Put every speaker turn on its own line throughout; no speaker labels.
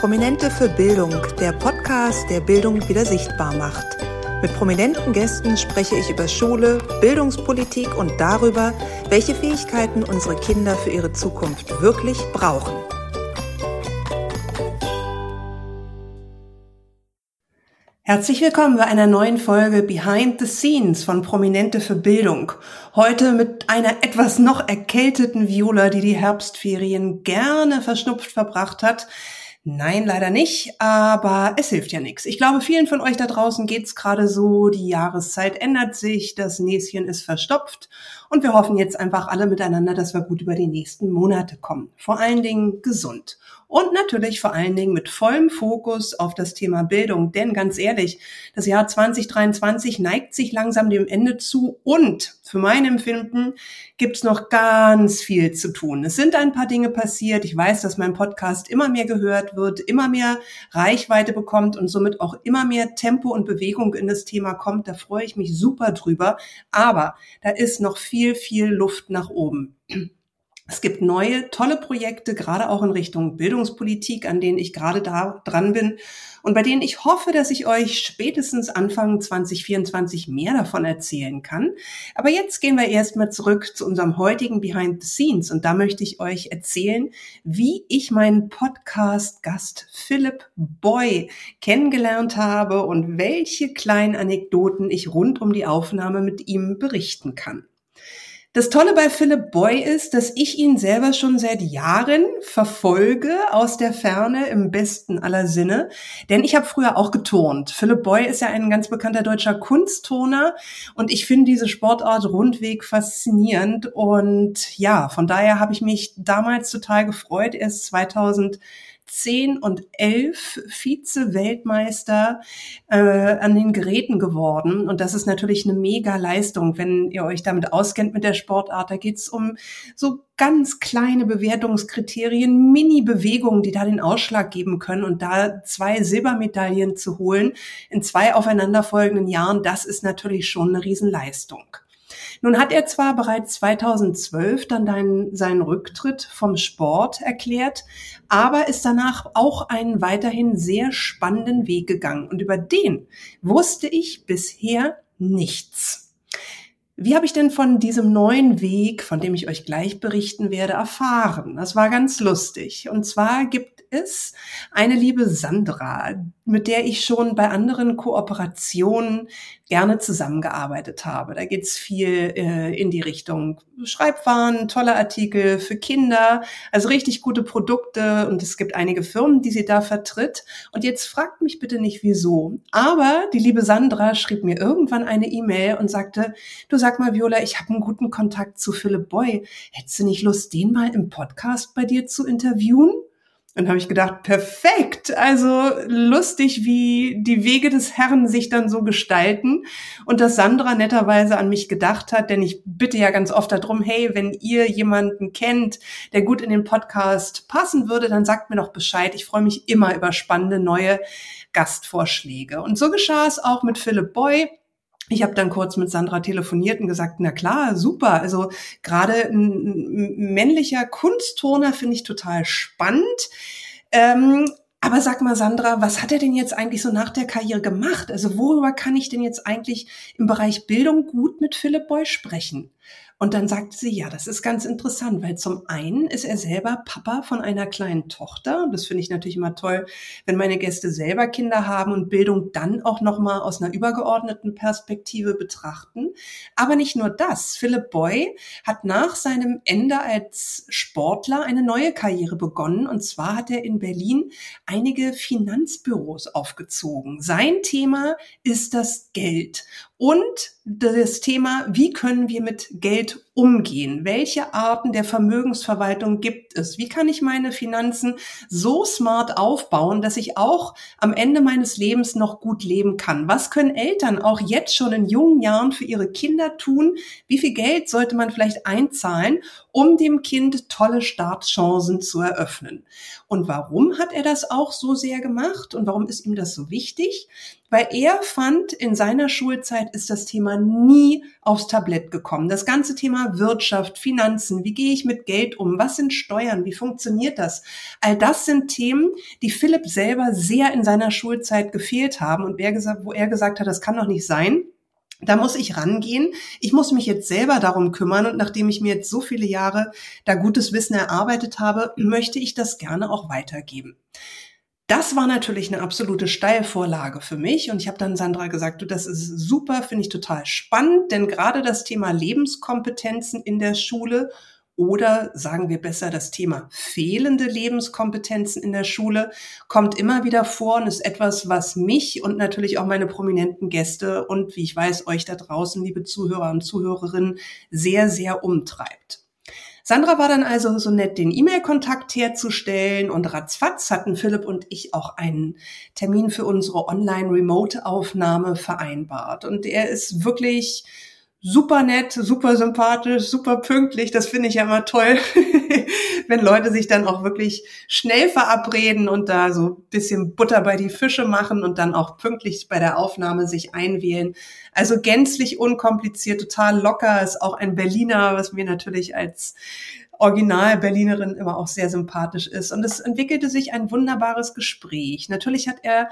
Prominente für Bildung, der Podcast, der Bildung wieder sichtbar macht. Mit prominenten Gästen spreche ich über Schule, Bildungspolitik und darüber, welche Fähigkeiten unsere Kinder für ihre Zukunft wirklich brauchen. Herzlich willkommen bei einer neuen Folge Behind the Scenes von Prominente für Bildung. Heute mit einer etwas noch erkälteten Viola, die die Herbstferien gerne verschnupft verbracht hat. Nein, leider nicht, aber es hilft ja nichts. Ich glaube, vielen von euch da draußen geht's gerade so, die Jahreszeit ändert sich, das Näschen ist verstopft und wir hoffen jetzt einfach alle miteinander, dass wir gut über die nächsten Monate kommen. Vor allen Dingen gesund und natürlich vor allen Dingen mit vollem Fokus auf das Thema Bildung. Denn ganz ehrlich, das Jahr 2023 neigt sich langsam dem Ende zu und für mein Empfinden gibt es noch ganz viel zu tun. Es sind ein paar Dinge passiert. Ich weiß, dass mein Podcast immer mehr gehört wird, immer mehr Reichweite bekommt und somit auch immer mehr Tempo und Bewegung in das Thema kommt. Da freue ich mich super drüber. Aber da ist noch viel, viel Luft nach oben. Es gibt neue, tolle Projekte, gerade auch in Richtung Bildungspolitik, an denen ich gerade da dran bin und bei denen ich hoffe, dass ich euch spätestens Anfang 2024 mehr davon erzählen kann. Aber jetzt gehen wir erstmal zurück zu unserem heutigen Behind the Scenes und da möchte ich euch erzählen, wie ich meinen Podcast-Gast Philipp Boy kennengelernt habe und welche kleinen Anekdoten ich rund um die Aufnahme mit ihm berichten kann. Das Tolle bei Philip Boy ist, dass ich ihn selber schon seit Jahren verfolge aus der Ferne im besten aller Sinne, denn ich habe früher auch geturnt. Philip Boy ist ja ein ganz bekannter deutscher Kunstturner und ich finde diese Sportart rundweg faszinierend und ja, von daher habe ich mich damals total gefreut. Er ist 2000 10 und 11 Vize-Weltmeister äh, an den Geräten geworden. Und das ist natürlich eine mega Leistung, wenn ihr euch damit auskennt mit der Sportart. Da geht's um so ganz kleine Bewertungskriterien, Mini-Bewegungen, die da den Ausschlag geben können. Und da zwei Silbermedaillen zu holen in zwei aufeinanderfolgenden Jahren, das ist natürlich schon eine Riesenleistung. Nun hat er zwar bereits 2012 dann dein, seinen Rücktritt vom Sport erklärt, aber ist danach auch einen weiterhin sehr spannenden Weg gegangen. Und über den wusste ich bisher nichts. Wie habe ich denn von diesem neuen Weg, von dem ich euch gleich berichten werde, erfahren? Das war ganz lustig. Und zwar gibt ist eine liebe Sandra, mit der ich schon bei anderen Kooperationen gerne zusammengearbeitet habe. Da geht's viel äh, in die Richtung Schreibwaren, tolle Artikel für Kinder, also richtig gute Produkte und es gibt einige Firmen, die sie da vertritt. Und jetzt fragt mich bitte nicht wieso. Aber die liebe Sandra schrieb mir irgendwann eine E-Mail und sagte, du sag mal Viola, ich habe einen guten Kontakt zu Philipp Boy. Hättest du nicht Lust, den mal im Podcast bei dir zu interviewen? Und habe ich gedacht, perfekt, also lustig, wie die Wege des Herrn sich dann so gestalten und dass Sandra netterweise an mich gedacht hat, denn ich bitte ja ganz oft darum, hey, wenn ihr jemanden kennt, der gut in den Podcast passen würde, dann sagt mir doch Bescheid. Ich freue mich immer über spannende neue Gastvorschläge. Und so geschah es auch mit Philipp Boy. Ich habe dann kurz mit Sandra telefoniert und gesagt, na klar, super. Also gerade ein männlicher Kunstturner finde ich total spannend. Ähm, aber sag mal, Sandra, was hat er denn jetzt eigentlich so nach der Karriere gemacht? Also worüber kann ich denn jetzt eigentlich im Bereich Bildung gut mit Philipp Boy sprechen? Und dann sagte sie, ja, das ist ganz interessant, weil zum einen ist er selber Papa von einer kleinen Tochter. Und das finde ich natürlich immer toll, wenn meine Gäste selber Kinder haben und Bildung dann auch nochmal aus einer übergeordneten Perspektive betrachten. Aber nicht nur das. Philip Boy hat nach seinem Ende als Sportler eine neue Karriere begonnen. Und zwar hat er in Berlin einige Finanzbüros aufgezogen. Sein Thema ist das Geld und das Thema, wie können wir mit Geld umgehen? Welche Arten der Vermögensverwaltung gibt es? Wie kann ich meine Finanzen so smart aufbauen, dass ich auch am Ende meines Lebens noch gut leben kann? Was können Eltern auch jetzt schon in jungen Jahren für ihre Kinder tun? Wie viel Geld sollte man vielleicht einzahlen, um dem Kind tolle Startchancen zu eröffnen? Und warum hat er das auch so sehr gemacht? Und warum ist ihm das so wichtig? weil er fand, in seiner Schulzeit ist das Thema nie aufs Tablett gekommen. Das ganze Thema Thema Wirtschaft, Finanzen, wie gehe ich mit Geld um, was sind Steuern, wie funktioniert das? All das sind Themen, die Philipp selber sehr in seiner Schulzeit gefehlt haben und wo er gesagt hat, das kann doch nicht sein. Da muss ich rangehen. Ich muss mich jetzt selber darum kümmern und nachdem ich mir jetzt so viele Jahre da gutes Wissen erarbeitet habe, möchte ich das gerne auch weitergeben. Das war natürlich eine absolute Steilvorlage für mich und ich habe dann Sandra gesagt, du, das ist super, finde ich total spannend, denn gerade das Thema Lebenskompetenzen in der Schule oder sagen wir besser, das Thema fehlende Lebenskompetenzen in der Schule kommt immer wieder vor und ist etwas, was mich und natürlich auch meine prominenten Gäste und wie ich weiß, euch da draußen, liebe Zuhörer und Zuhörerinnen, sehr, sehr umtreibt. Sandra war dann also so nett, den E-Mail-Kontakt herzustellen und ratzfatz hatten Philipp und ich auch einen Termin für unsere Online-Remote-Aufnahme vereinbart. Und er ist wirklich super nett, super sympathisch, super pünktlich. Das finde ich ja immer toll, wenn Leute sich dann auch wirklich schnell verabreden und da so ein bisschen Butter bei die Fische machen und dann auch pünktlich bei der Aufnahme sich einwählen. Also gänzlich unkompliziert, total locker, ist auch ein Berliner, was mir natürlich als Original-Berlinerin immer auch sehr sympathisch ist. Und es entwickelte sich ein wunderbares Gespräch. Natürlich hat er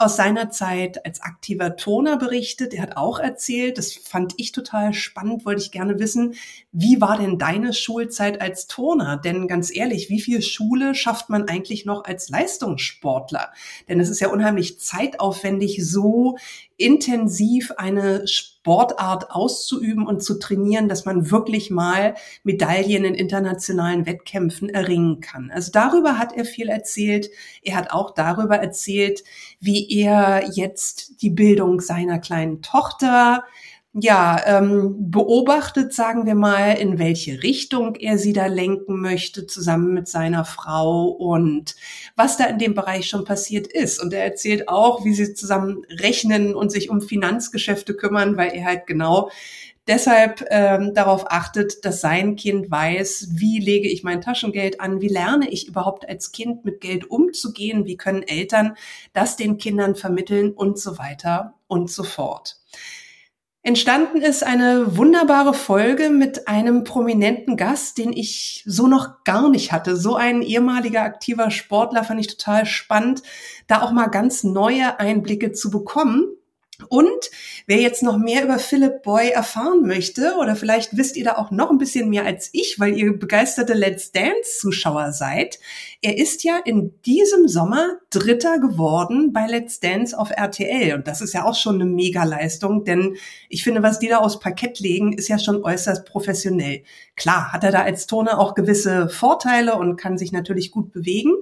aus seiner Zeit als aktiver Turner berichtet. Er hat auch erzählt, das fand ich total spannend, wollte ich gerne wissen, wie war denn deine Schulzeit als Turner? Denn ganz ehrlich, wie viel Schule schafft man eigentlich noch als Leistungssportler? Denn es ist ja unheimlich zeitaufwendig, so intensiv eine Sportart auszuüben und zu trainieren, dass man wirklich mal Medaillen in internationalen Wettkämpfen erringen kann. Also darüber hat er viel erzählt. Er hat auch darüber erzählt, wie er jetzt die Bildung seiner kleinen Tochter ja, ähm, beobachtet, sagen wir mal, in welche Richtung er sie da lenken möchte, zusammen mit seiner Frau und was da in dem Bereich schon passiert ist. Und er erzählt auch, wie sie zusammen rechnen und sich um Finanzgeschäfte kümmern, weil er halt genau deshalb ähm, darauf achtet, dass sein Kind weiß, wie lege ich mein Taschengeld an, wie lerne ich überhaupt als Kind mit Geld umzugehen, wie können Eltern das den Kindern vermitteln und so weiter und so fort. Entstanden ist eine wunderbare Folge mit einem prominenten Gast, den ich so noch gar nicht hatte. So ein ehemaliger aktiver Sportler fand ich total spannend, da auch mal ganz neue Einblicke zu bekommen. Und wer jetzt noch mehr über Philip Boy erfahren möchte, oder vielleicht wisst ihr da auch noch ein bisschen mehr als ich, weil ihr begeisterte Let's Dance-Zuschauer seid, er ist ja in diesem Sommer Dritter geworden bei Let's Dance auf RTL. Und das ist ja auch schon eine Mega-Leistung, denn ich finde, was die da aus Parkett legen, ist ja schon äußerst professionell. Klar, hat er da als Turner auch gewisse Vorteile und kann sich natürlich gut bewegen.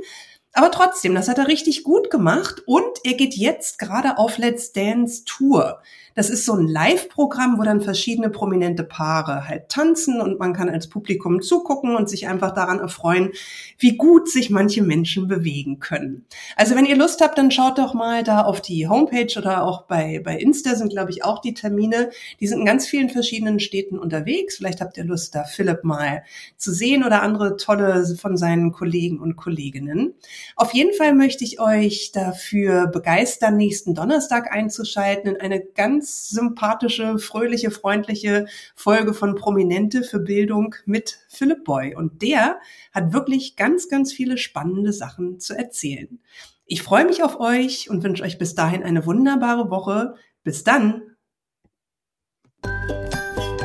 Aber trotzdem, das hat er richtig gut gemacht und er geht jetzt gerade auf Let's Dance Tour. Das ist so ein Live-Programm, wo dann verschiedene prominente Paare halt tanzen und man kann als Publikum zugucken und sich einfach daran erfreuen, wie gut sich manche Menschen bewegen können. Also wenn ihr Lust habt, dann schaut doch mal da auf die Homepage oder auch bei, bei Insta sind, glaube ich, auch die Termine. Die sind in ganz vielen verschiedenen Städten unterwegs. Vielleicht habt ihr Lust, da Philipp mal zu sehen oder andere tolle von seinen Kollegen und Kolleginnen. Auf jeden Fall möchte ich euch dafür begeistern, nächsten Donnerstag einzuschalten in eine ganz sympathische, fröhliche, freundliche Folge von Prominente für Bildung mit Philipp Boy. Und der hat wirklich ganz, ganz viele spannende Sachen zu erzählen. Ich freue mich auf euch und wünsche euch bis dahin eine wunderbare Woche. Bis dann!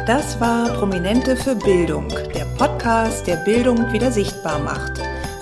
Das war Prominente für Bildung, der Podcast, der Bildung wieder sichtbar macht.